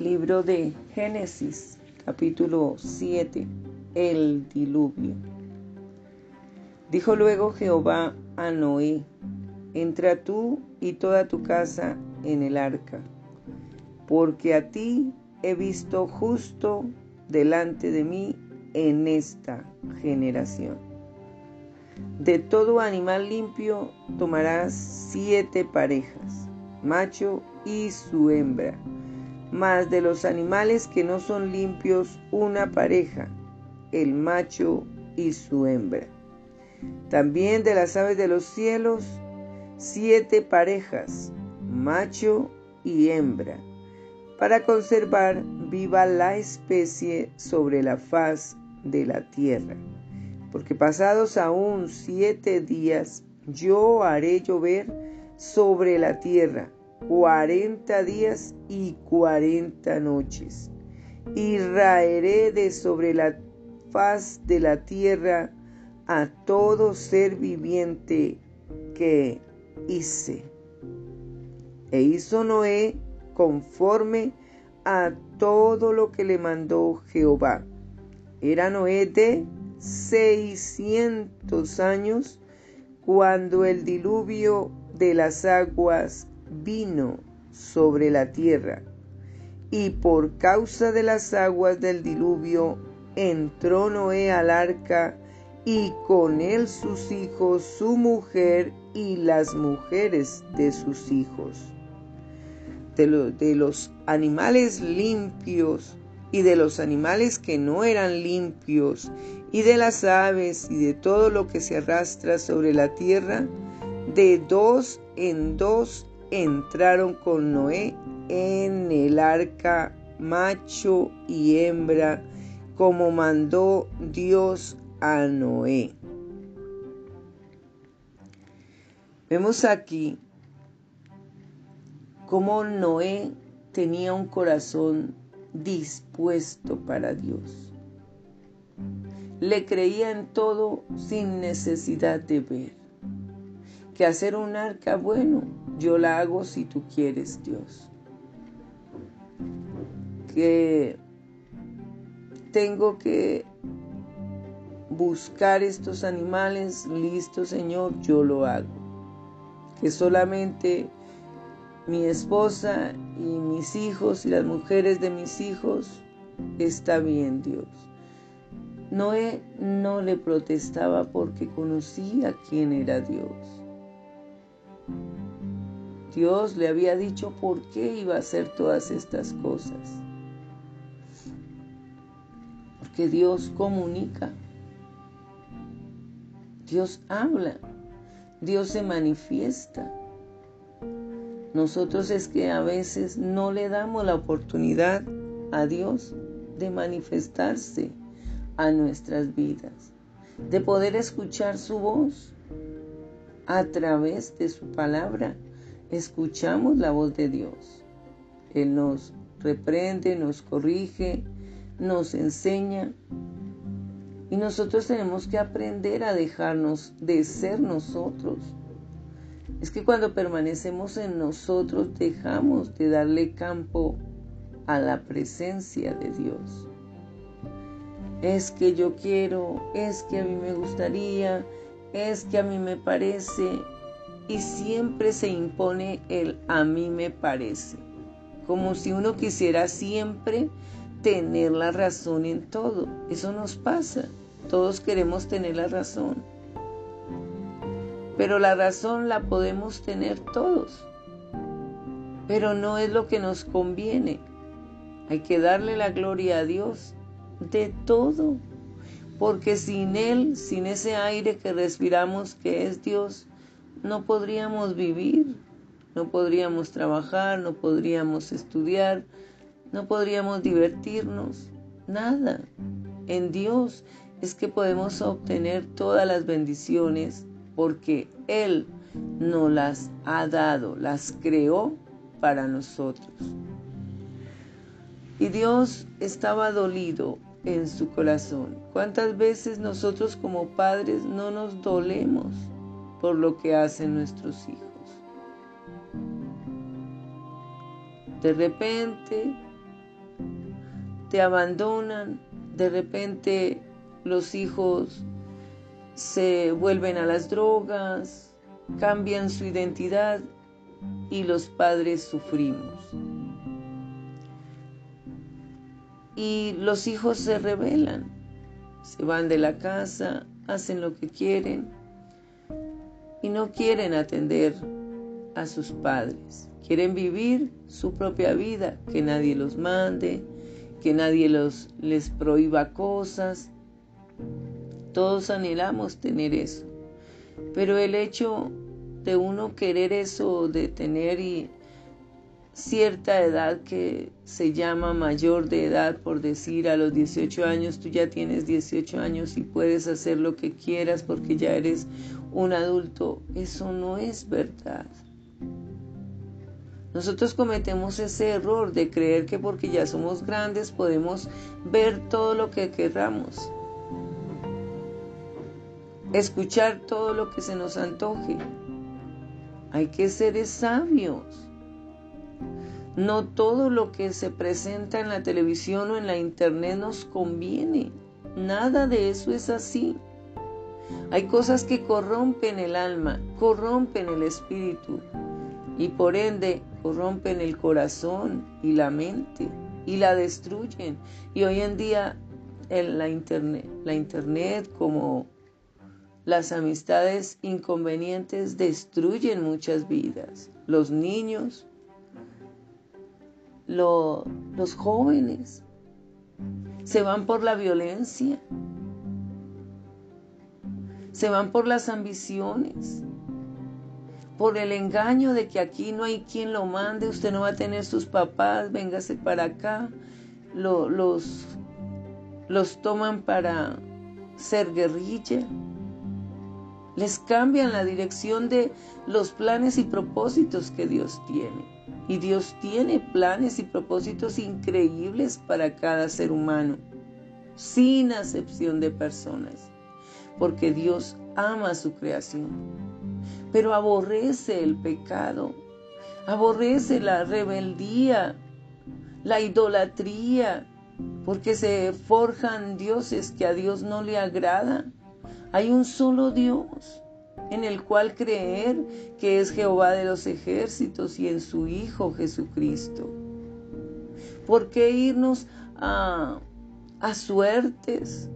Libro de Génesis, capítulo 7. El diluvio. Dijo luego Jehová a Noé, entra tú y toda tu casa en el arca, porque a ti he visto justo delante de mí en esta generación. De todo animal limpio tomarás siete parejas, macho y su hembra, mas de los animales que no son limpios una pareja, el macho y su hembra. También de las aves de los cielos, siete parejas, macho y hembra, para conservar viva la especie sobre la faz de la tierra. Porque pasados aún siete días, yo haré llover sobre la tierra cuarenta días y cuarenta noches, y raeré de sobre la faz de la tierra a todo ser viviente que hice. E hizo Noé conforme a todo lo que le mandó Jehová. Era Noé de seiscientos años cuando el diluvio de las aguas vino sobre la tierra. Y por causa de las aguas del diluvio entró Noé al arca y con él sus hijos, su mujer y las mujeres de sus hijos. De, de, los animales limpios y de los animales que no eran limpios y de las aves y de todo lo que se arrastra sobre la tierra, de dos en dos entraron con Noé en el arca macho y hembra, como mandó Dios a Noé. Vemos aquí cómo Noé tenía un corazón dispuesto para Dios. Le creía en todo sin necesidad de ver. Que hacer un arca, bueno, yo la hago si tú quieres, Dios. Que tengo que buscar estos animales, listo Señor, yo lo hago. Que solamente mi esposa y mis hijos y las mujeres de mis hijos, está bien Dios. Noé no le protestaba porque conocía quién era Dios. Dios le había dicho por qué iba a hacer todas estas cosas. Porque Dios comunica. Dios habla. Dios se manifiesta. Nosotros es que a veces no le damos la oportunidad a Dios de manifestarse a nuestras vidas, de poder escuchar su voz a través de su palabra escuchamos la voz de Dios. Él nos reprende, nos corrige, nos enseña. Y nosotros tenemos que aprender a dejarnos de ser nosotros. Es que cuando permanecemos en nosotros dejamos de darle campo a la presencia de Dios. Es que yo quiero, es que a mí me gustaría, es que a mí me parece, y siempre se impone el a mí me parece, como si uno quisiera siempre tener la razón en todo. Eso nos pasa, todos queremos tener la razón, pero la razón la podemos tener todos, pero no es lo que nos conviene. Hay que darle la gloria a Dios de todo, porque sin Él, sin ese aire que respiramos que es Dios, no podríamos vivir, no podríamos trabajar, no podríamos estudiar, no podríamos divertirnos, nada. En Dios es que podemos obtener todas las bendiciones porque Él nos las ha dado, las creó para nosotros. Y Dios estaba dolido en su corazón. ¿Cuántas veces nosotros como padres no nos dolemos por lo que hacen nuestros hijos. De repente te abandonan, de repente los hijos se vuelven a las drogas, cambian su identidad y los padres sufrimos. Y los hijos se rebelan, se van de la casa, hacen lo que quieren y no quieren atender a sus padres. Quieren vivir su propia vida, que nadie los mande, que nadie los, les prohíba cosas. Todos anhelamos tener eso. Pero el hecho de uno querer eso, de tener y cierta edad que se llama mayor de edad, por decir a los 18 años, tú ya tienes 18 años y puedes hacer lo que quieras porque ya eres un adulto, eso no es verdad. Nosotros cometemos ese error de creer que porque ya somos grandes podemos ver todo lo que querramos, escuchar todo lo que se nos antoje. Hay que ser sabios. No todo lo que se presenta en la televisión o en la internet nos conviene. Nada de eso es así. Hay cosas que corrompen el alma, corrompen el espíritu y por ende corrompen el corazón y la mente y la destruyen. Y hoy en día la internet como las amistades inconvenientes destruyen muchas vidas. Los niños, los jóvenes se van por la violencia, se van por las ambiciones, por el engaño de que aquí no hay quien lo mande, usted no va a tener sus papás, véngase para acá. los, los toman para ser guerrilla. Les cambian la dirección de los planes y propósitos que Dios tiene. Y Dios tiene planes y propósitos increíbles para cada ser humano, sin acepción de personas, porque Dios ama su creación pero aborrece el pecado, aborrece la rebeldía, la idolatría, porque se forjan dioses que a Dios no le agradan. Hay un solo Dios en el cual creer que es Jehová de los ejércitos y en su Hijo Jesucristo. ¿Por qué irnos a, a suertes?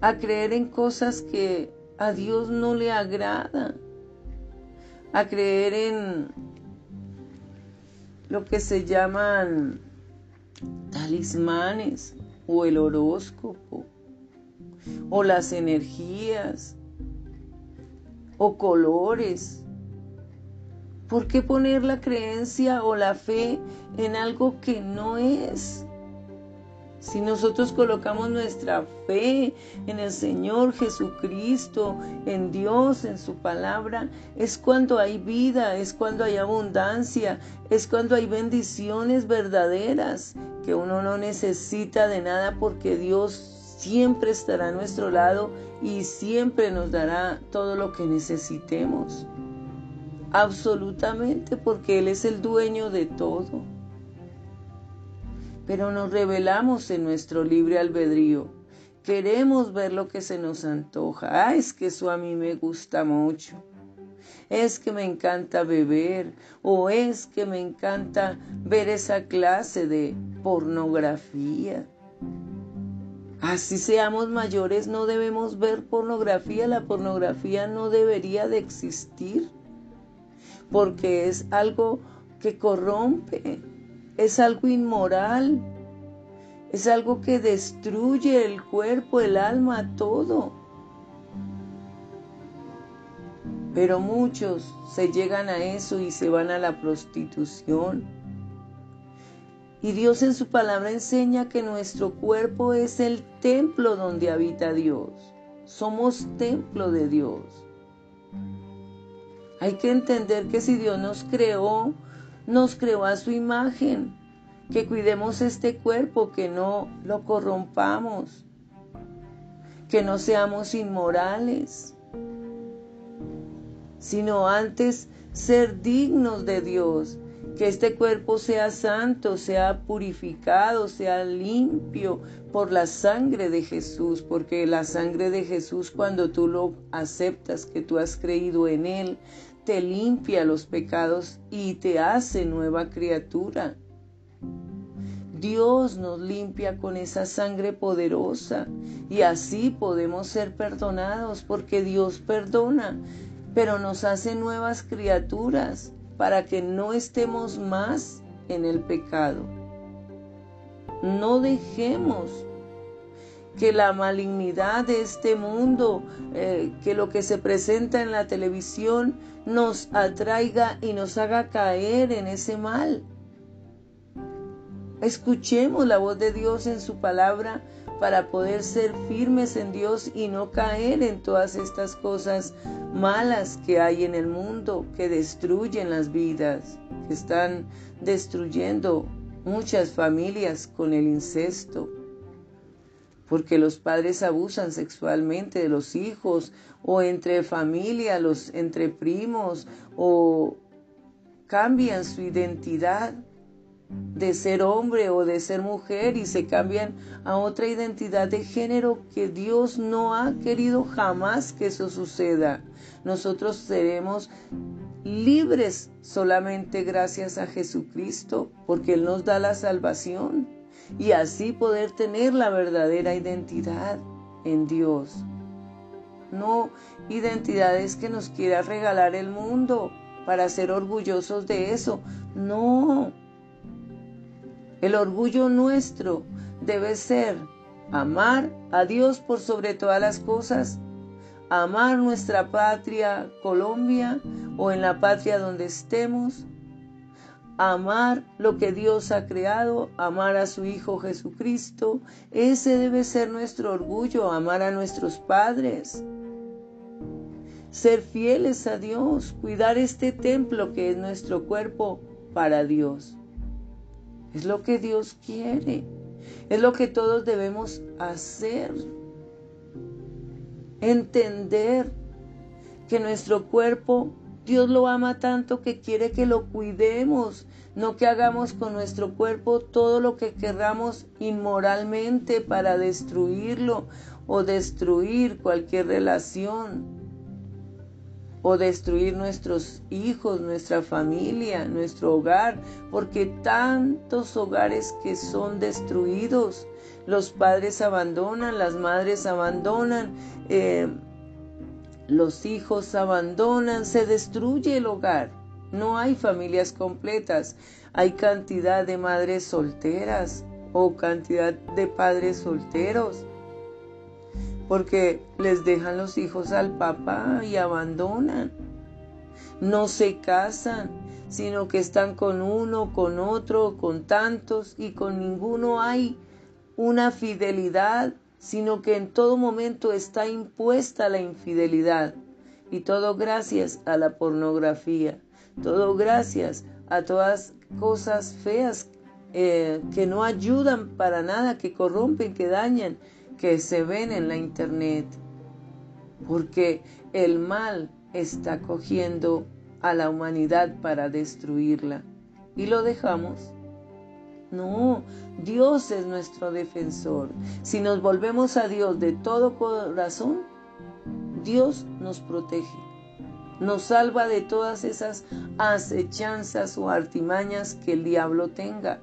A creer en cosas que a Dios no le agrada a creer en lo que se llaman talismanes o el horóscopo o las energías o colores. ¿Por qué poner la creencia o la fe en algo que no es? Si nosotros colocamos nuestra fe en el Señor Jesucristo, en Dios, en su palabra, es cuando hay vida, es cuando hay abundancia, es cuando hay bendiciones verdaderas, que uno no necesita de nada porque Dios siempre estará a nuestro lado y siempre nos dará todo lo que necesitemos. Absolutamente porque Él es el dueño de todo pero nos revelamos en nuestro libre albedrío. Queremos ver lo que se nos antoja. Ah, es que eso a mí me gusta mucho. Es que me encanta beber o es que me encanta ver esa clase de pornografía. Así seamos mayores, no debemos ver pornografía. La pornografía no debería de existir porque es algo que corrompe, es algo inmoral, es algo que destruye el cuerpo, el alma, todo. Pero muchos se llegan a eso y se van a la prostitución. Y Dios en su palabra enseña que nuestro cuerpo es el templo donde habita Dios. Somos templo de Dios. Hay que entender que si Dios nos creó, nos creó a su imagen, que cuidemos este cuerpo, que no lo corrompamos, que no seamos inmorales, sino antes ser dignos de Dios, que este cuerpo sea santo, sea purificado, sea limpio por la sangre de Jesús, porque la sangre de Jesús cuando tú lo aceptas, que tú has creído en Él, te limpia los pecados y te hace nueva criatura. Dios nos limpia con esa sangre poderosa y así podemos ser perdonados porque Dios perdona, pero nos hace nuevas criaturas para que no estemos más en el pecado. No dejemos que la malignidad de este mundo, eh, que lo que se presenta en la televisión nos atraiga y nos haga caer en ese mal. Escuchemos la voz de Dios en su palabra para poder ser firmes en Dios y no caer en todas estas cosas malas que hay en el mundo, que destruyen las vidas, que están destruyendo muchas familias con el incesto, porque los padres abusan sexualmente de los hijos o entre familia, los entre primos o cambian su identidad de ser hombre o de ser mujer y se cambian a otra identidad de género que Dios no ha querido jamás que eso suceda. Nosotros seremos libres solamente gracias a Jesucristo porque Él nos da la salvación y así poder tener la verdadera identidad en Dios. No identidades que nos quiera regalar el mundo para ser orgullosos de eso. No, el orgullo nuestro debe ser amar a Dios por sobre todas las cosas, amar nuestra patria Colombia o en la patria donde estemos, amar lo que Dios ha creado, amar a su Hijo Jesucristo. Ese debe ser nuestro orgullo, amar a nuestros padres. Ser fieles a Dios, cuidar este templo que es nuestro cuerpo para Dios. Es lo que Dios quiere. Es lo que todos debemos hacer. Entender que nuestro cuerpo, Dios lo ama tanto que quiere que lo cuidemos, no que hagamos con nuestro cuerpo todo lo que querramos inmoralmente para destruirlo o destruir cualquier relación o destruir nuestros hijos, nuestra familia, nuestro hogar, porque tantos hogares que son destruidos, los padres abandonan, las madres abandonan, eh, los hijos abandonan, se destruye el hogar. No hay familias completas, hay cantidad de madres solteras o cantidad de padres solteros porque les dejan los hijos al papá y abandonan. No se casan, sino que están con uno, con otro, con tantos y con ninguno hay una fidelidad, sino que en todo momento está impuesta la infidelidad. Y todo gracias a la pornografía, todo gracias a todas cosas feas eh, que no ayudan para nada, que corrompen, que dañan que se ven en la internet, porque el mal está cogiendo a la humanidad para destruirla. ¿Y lo dejamos? No, Dios es nuestro defensor. Si nos volvemos a Dios de todo corazón, Dios nos protege. Nos salva de todas esas acechanzas o artimañas que el diablo tenga.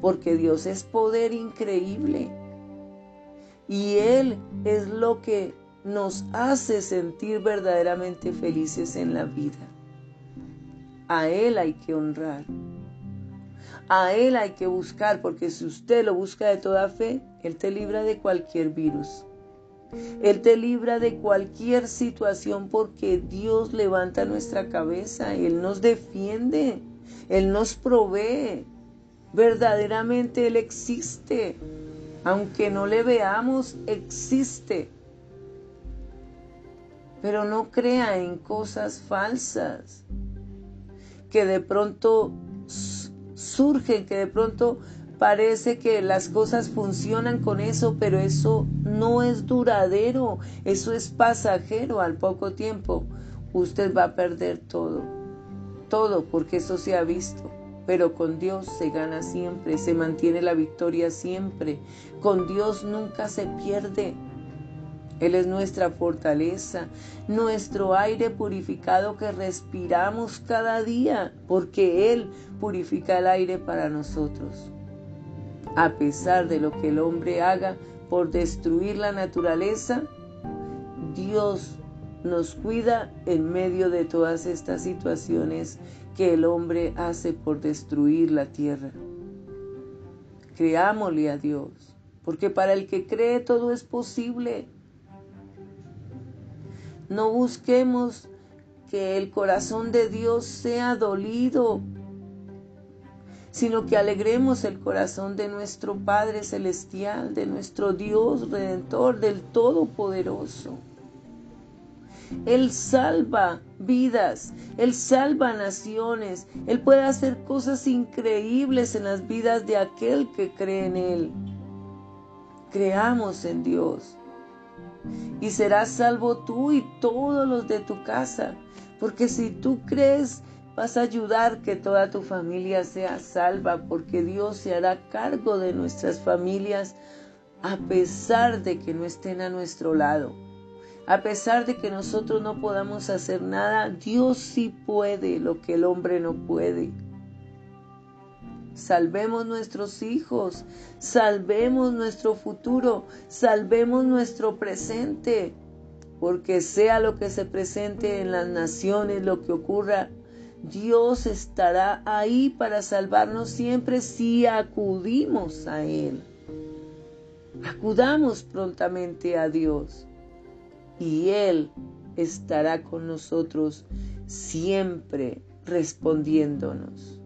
Porque Dios es poder increíble. Y Él es lo que nos hace sentir verdaderamente felices en la vida. A Él hay que honrar. A Él hay que buscar, porque si usted lo busca de toda fe, Él te libra de cualquier virus. Él te libra de cualquier situación porque Dios levanta nuestra cabeza, Él nos defiende, Él nos provee. Verdaderamente Él existe. Aunque no le veamos, existe. Pero no crea en cosas falsas que de pronto surgen, que de pronto parece que las cosas funcionan con eso, pero eso no es duradero, eso es pasajero al poco tiempo. Usted va a perder todo, todo, porque eso se ha visto. Pero con Dios se gana siempre, se mantiene la victoria siempre. Con Dios nunca se pierde. Él es nuestra fortaleza, nuestro aire purificado que respiramos cada día, porque Él purifica el aire para nosotros. A pesar de lo que el hombre haga por destruir la naturaleza, Dios nos cuida en medio de todas estas situaciones que el hombre hace por destruir la tierra. Creámosle a Dios, porque para el que cree todo es posible. No busquemos que el corazón de Dios sea dolido, sino que alegremos el corazón de nuestro Padre Celestial, de nuestro Dios Redentor, del Todopoderoso. Él salva vidas, Él salva naciones, Él puede hacer cosas increíbles en las vidas de aquel que cree en Él. Creamos en Dios y serás salvo tú y todos los de tu casa. Porque si tú crees, vas a ayudar que toda tu familia sea salva, porque Dios se hará cargo de nuestras familias a pesar de que no estén a nuestro lado. A pesar de que nosotros no podamos hacer nada, Dios sí puede lo que el hombre no puede. Salvemos nuestros hijos, salvemos nuestro futuro, salvemos nuestro presente, porque sea lo que se presente en las naciones, lo que ocurra, Dios estará ahí para salvarnos siempre si acudimos a Él. Acudamos prontamente a Dios y Él estará con nosotros siempre respondiéndonos.